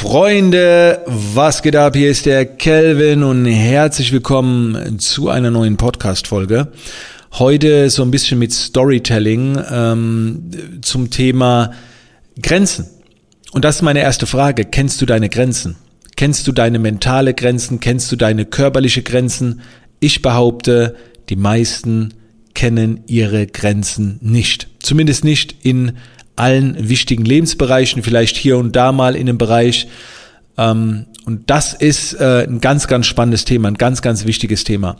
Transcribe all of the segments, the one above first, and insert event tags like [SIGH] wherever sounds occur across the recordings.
Freunde, was geht ab? Hier ist der Kelvin und herzlich willkommen zu einer neuen Podcast-Folge. Heute so ein bisschen mit Storytelling ähm, zum Thema Grenzen. Und das ist meine erste Frage. Kennst du deine Grenzen? Kennst du deine mentale Grenzen? Kennst du deine körperliche Grenzen? Ich behaupte, die meisten kennen ihre Grenzen nicht. Zumindest nicht in allen wichtigen Lebensbereichen, vielleicht hier und da mal in einem Bereich. Ähm, und das ist äh, ein ganz, ganz spannendes Thema, ein ganz, ganz wichtiges Thema.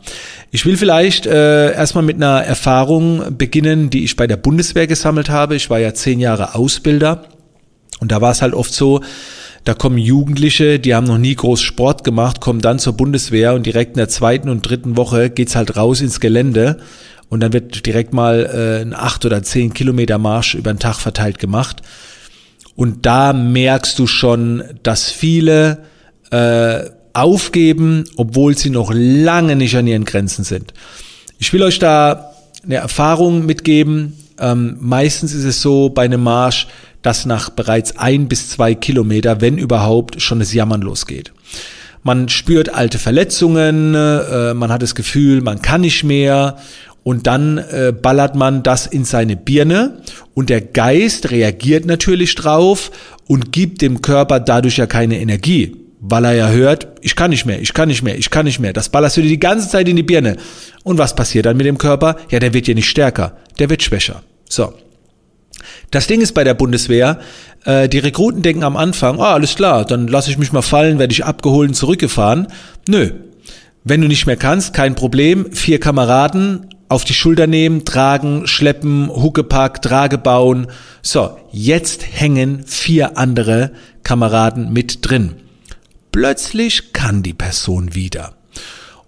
Ich will vielleicht äh, erstmal mit einer Erfahrung beginnen, die ich bei der Bundeswehr gesammelt habe. Ich war ja zehn Jahre Ausbilder und da war es halt oft so, da kommen Jugendliche, die haben noch nie groß Sport gemacht, kommen dann zur Bundeswehr und direkt in der zweiten und dritten Woche geht's halt raus ins Gelände und dann wird direkt mal äh, ein acht oder zehn Kilometer Marsch über den Tag verteilt gemacht. Und da merkst du schon, dass viele äh, aufgeben, obwohl sie noch lange nicht an ihren Grenzen sind. Ich will euch da eine Erfahrung mitgeben. Ähm, meistens ist es so bei einem Marsch, dass nach bereits ein bis zwei Kilometer, wenn überhaupt, schon das Jammern losgeht. Man spürt alte Verletzungen, äh, man hat das Gefühl, man kann nicht mehr und dann äh, ballert man das in seine Birne und der Geist reagiert natürlich drauf und gibt dem Körper dadurch ja keine Energie, weil er ja hört, ich kann nicht mehr, ich kann nicht mehr, ich kann nicht mehr. Das ballerst du dir die ganze Zeit in die Birne. Und was passiert dann mit dem Körper? Ja, der wird ja nicht stärker, der wird schwächer. So. Das Ding ist bei der Bundeswehr, äh, die Rekruten denken am Anfang, ah, alles klar, dann lasse ich mich mal fallen, werde ich abgeholt und zurückgefahren. Nö. Wenn du nicht mehr kannst, kein Problem. Vier Kameraden, auf die Schulter nehmen, tragen, schleppen, Huckepack, Trage bauen. So, jetzt hängen vier andere Kameraden mit drin. Plötzlich kann die Person wieder.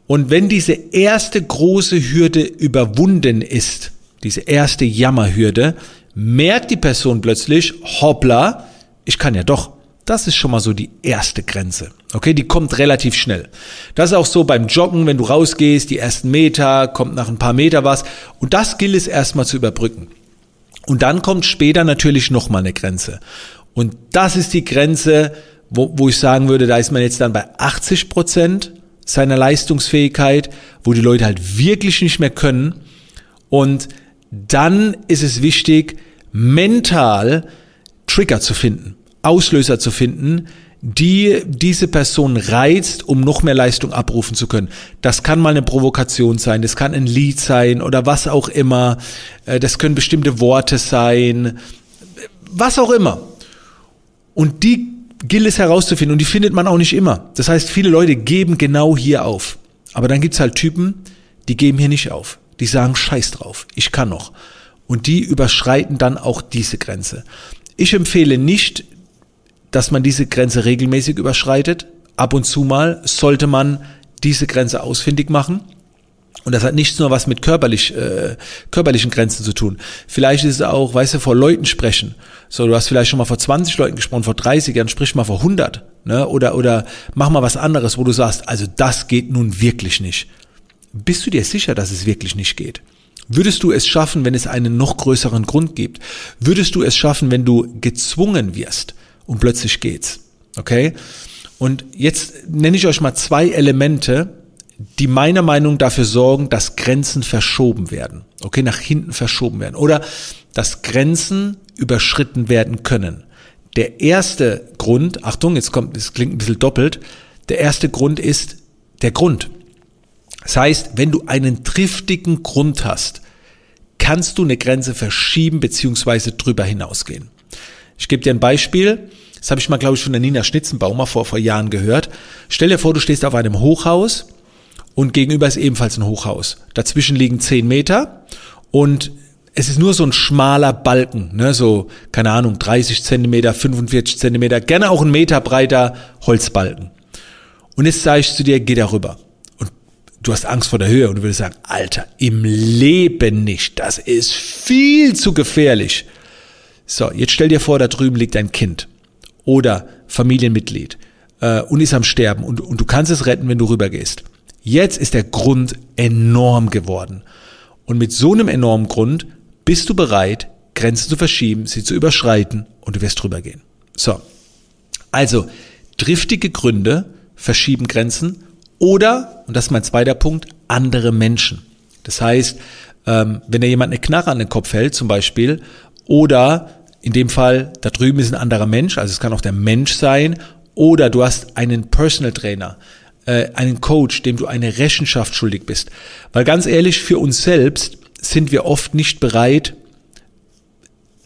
Und wenn diese erste große Hürde überwunden ist, diese erste Jammerhürde, merkt die Person plötzlich, hoppla, ich kann ja doch. Das ist schon mal so die erste Grenze. Okay, die kommt relativ schnell. Das ist auch so beim Joggen, wenn du rausgehst, die ersten Meter, kommt nach ein paar Meter was. Und das gilt es erstmal zu überbrücken. Und dann kommt später natürlich nochmal eine Grenze. Und das ist die Grenze, wo, wo ich sagen würde, da ist man jetzt dann bei 80 Prozent seiner Leistungsfähigkeit, wo die Leute halt wirklich nicht mehr können. Und dann ist es wichtig, mental Trigger zu finden. Auslöser zu finden, die diese Person reizt, um noch mehr Leistung abrufen zu können. Das kann mal eine Provokation sein, das kann ein Lied sein oder was auch immer. Äh, das können bestimmte Worte sein, was auch immer. Und die gilt es herauszufinden und die findet man auch nicht immer. Das heißt, viele Leute geben genau hier auf. Aber dann gibt's halt Typen, die geben hier nicht auf. Die sagen Scheiß drauf, ich kann noch. Und die überschreiten dann auch diese Grenze. Ich empfehle nicht, dass man diese Grenze regelmäßig überschreitet. Ab und zu mal sollte man diese Grenze ausfindig machen. Und das hat nichts nur was mit körperlich, äh, körperlichen Grenzen zu tun. Vielleicht ist es auch, weißt du, vor Leuten sprechen. So, du hast vielleicht schon mal vor 20 Leuten gesprochen, vor 30, dann sprich mal vor 100. Ne? Oder, oder mach mal was anderes, wo du sagst, also das geht nun wirklich nicht. Bist du dir sicher, dass es wirklich nicht geht? Würdest du es schaffen, wenn es einen noch größeren Grund gibt? Würdest du es schaffen, wenn du gezwungen wirst? Und plötzlich geht's. Okay? Und jetzt nenne ich euch mal zwei Elemente, die meiner Meinung dafür sorgen, dass Grenzen verschoben werden. Okay, nach hinten verschoben werden. Oder dass Grenzen überschritten werden können. Der erste Grund, Achtung, jetzt kommt, es klingt ein bisschen doppelt. Der erste Grund ist der Grund. Das heißt, wenn du einen triftigen Grund hast, kannst du eine Grenze verschieben beziehungsweise drüber hinausgehen. Ich gebe dir ein Beispiel. Das habe ich mal, glaube ich, von der Nina Schnitzenbaumer vor, vor Jahren gehört. Stell dir vor, du stehst auf einem Hochhaus und gegenüber ist ebenfalls ein Hochhaus. Dazwischen liegen zehn Meter und es ist nur so ein schmaler Balken, ne, so, keine Ahnung, 30 Zentimeter, 45 Zentimeter, gerne auch ein Meter breiter Holzbalken. Und jetzt sage ich zu dir, geh darüber. Und du hast Angst vor der Höhe und du würdest sagen, Alter, im Leben nicht, das ist viel zu gefährlich. So, jetzt stell dir vor, da drüben liegt ein Kind oder Familienmitglied äh, und ist am Sterben und, und du kannst es retten, wenn du rübergehst. Jetzt ist der Grund enorm geworden. Und mit so einem enormen Grund bist du bereit, Grenzen zu verschieben, sie zu überschreiten und du wirst drüber gehen. So. Also, driftige Gründe verschieben Grenzen oder, und das ist mein zweiter Punkt, andere Menschen. Das heißt, ähm, wenn dir jemand eine Knarre an den Kopf hält zum Beispiel oder in dem Fall, da drüben ist ein anderer Mensch, also es kann auch der Mensch sein, oder du hast einen Personal Trainer, äh, einen Coach, dem du eine Rechenschaft schuldig bist. Weil ganz ehrlich, für uns selbst sind wir oft nicht bereit,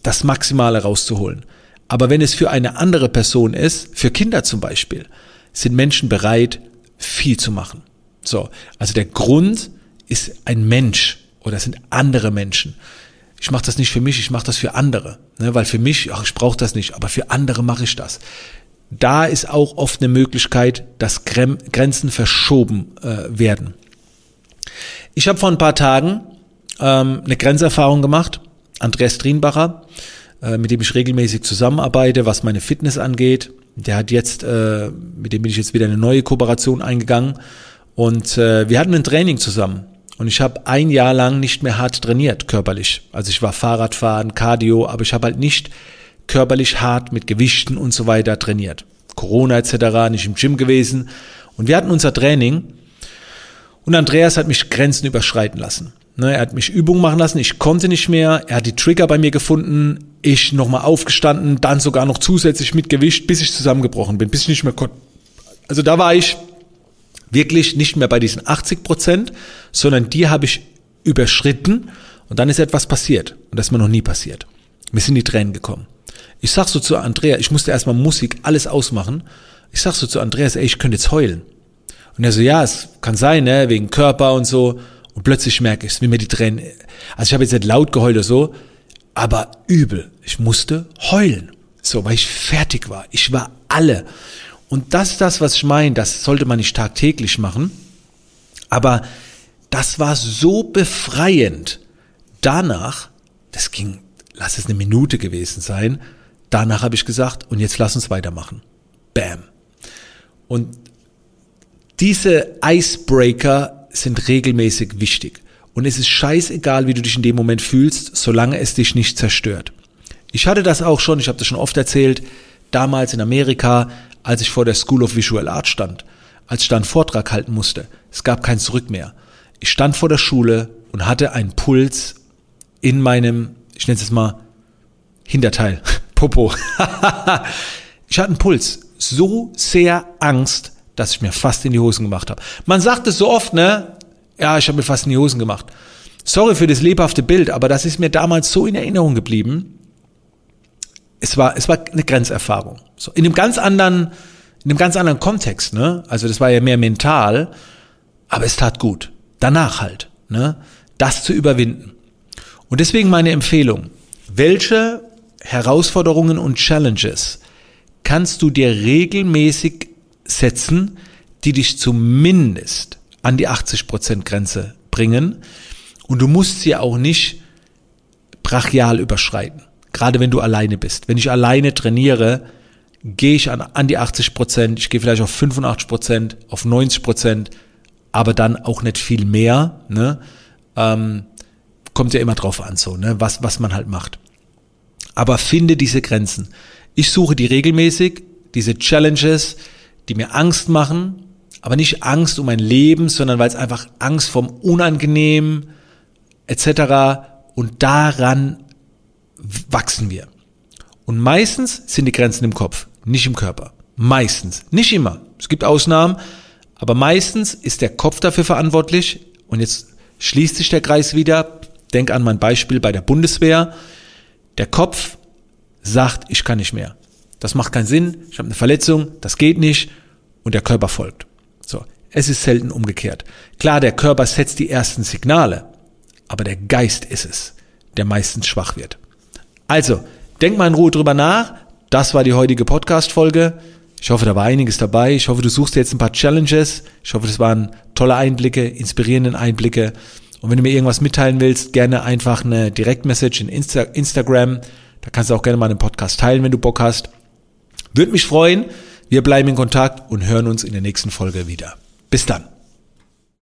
das Maximale rauszuholen. Aber wenn es für eine andere Person ist, für Kinder zum Beispiel, sind Menschen bereit, viel zu machen. So, also der Grund ist ein Mensch oder sind andere Menschen. Ich mache das nicht für mich, ich mache das für andere, ne? weil für mich, ach, ich brauche das nicht, aber für andere mache ich das. Da ist auch oft eine Möglichkeit, dass Grenzen verschoben äh, werden. Ich habe vor ein paar Tagen ähm, eine Grenzerfahrung gemacht. Andreas Drienbacher, äh, mit dem ich regelmäßig zusammenarbeite, was meine Fitness angeht. Der hat jetzt, äh, mit dem bin ich jetzt wieder eine neue Kooperation eingegangen. Und äh, wir hatten ein Training zusammen. Und ich habe ein Jahr lang nicht mehr hart trainiert, körperlich. Also ich war Fahrradfahren, Cardio, aber ich habe halt nicht körperlich hart mit Gewichten und so weiter trainiert. Corona etc., nicht im Gym gewesen. Und wir hatten unser Training und Andreas hat mich Grenzen überschreiten lassen. Ne, er hat mich Übungen machen lassen, ich konnte nicht mehr, er hat die Trigger bei mir gefunden, ich nochmal aufgestanden, dann sogar noch zusätzlich mit Gewicht, bis ich zusammengebrochen bin, bis ich nicht mehr konnte. Also da war ich wirklich nicht mehr bei diesen 80 Prozent, sondern die habe ich überschritten und dann ist etwas passiert und das ist mir noch nie passiert. Mir sind die Tränen gekommen. Ich sag so zu Andrea, ich musste erstmal Musik, alles ausmachen. Ich sag so zu Andreas, ey, ich könnte jetzt heulen. Und er so, ja, es kann sein, ne, wegen Körper und so. Und plötzlich merke ich es, wie mir die Tränen, also ich habe jetzt nicht laut geheult oder so, aber übel. Ich musste heulen. So, weil ich fertig war. Ich war alle. Und das ist das, was ich meine. Das sollte man nicht tagtäglich machen. Aber das war so befreiend. Danach, das ging, lass es eine Minute gewesen sein. Danach habe ich gesagt, und jetzt lass uns weitermachen. Bam. Und diese Icebreaker sind regelmäßig wichtig. Und es ist scheißegal, wie du dich in dem Moment fühlst, solange es dich nicht zerstört. Ich hatte das auch schon, ich habe das schon oft erzählt, damals in Amerika, als ich vor der School of Visual Art stand, als ich da einen Vortrag halten musste. Es gab kein Zurück mehr. Ich stand vor der Schule und hatte einen Puls in meinem, ich nenne es mal, Hinterteil, [LAUGHS] Popo. [LAUGHS] ich hatte einen Puls, so sehr Angst, dass ich mir fast in die Hosen gemacht habe. Man sagt es so oft, ne? Ja, ich habe mir fast in die Hosen gemacht. Sorry für das lebhafte Bild, aber das ist mir damals so in Erinnerung geblieben. Es war, es war eine Grenzerfahrung. So, in einem ganz anderen, in einem ganz anderen Kontext, ne? Also das war ja mehr mental, aber es tat gut. Danach halt, ne? Das zu überwinden. Und deswegen meine Empfehlung. Welche Herausforderungen und Challenges kannst du dir regelmäßig setzen, die dich zumindest an die 80% Grenze bringen. Und du musst sie auch nicht brachial überschreiten. Gerade wenn du alleine bist. Wenn ich alleine trainiere, gehe ich an, an die 80% ich gehe vielleicht auf 85% auf 90% aber dann auch nicht viel mehr. Ne? Ähm, kommt ja immer drauf an, so, ne? was, was man halt macht. Aber finde diese Grenzen. Ich suche die regelmäßig, diese Challenges, die mir Angst machen, aber nicht Angst um mein Leben, sondern weil es einfach Angst vom Unangenehmen etc. Und daran wachsen wir. Und meistens sind die Grenzen im Kopf, nicht im Körper. Meistens. Nicht immer. Es gibt Ausnahmen, aber meistens ist der Kopf dafür verantwortlich. Und jetzt schließt sich der Kreis wieder. Denk an mein Beispiel bei der Bundeswehr. Der Kopf sagt, ich kann nicht mehr. Das macht keinen Sinn, ich habe eine Verletzung, das geht nicht und der Körper folgt. So, es ist selten umgekehrt. Klar, der Körper setzt die ersten Signale, aber der Geist ist es, der meistens schwach wird. Also, denk mal in Ruhe drüber nach. Das war die heutige Podcast-Folge. Ich hoffe, da war einiges dabei. Ich hoffe, du suchst jetzt ein paar Challenges. Ich hoffe, das waren tolle Einblicke, inspirierende Einblicke. Und wenn du mir irgendwas mitteilen willst, gerne einfach eine Direktmessage in Insta Instagram. Da kannst du auch gerne mal einen Podcast teilen, wenn du Bock hast. Würde mich freuen. Wir bleiben in Kontakt und hören uns in der nächsten Folge wieder. Bis dann.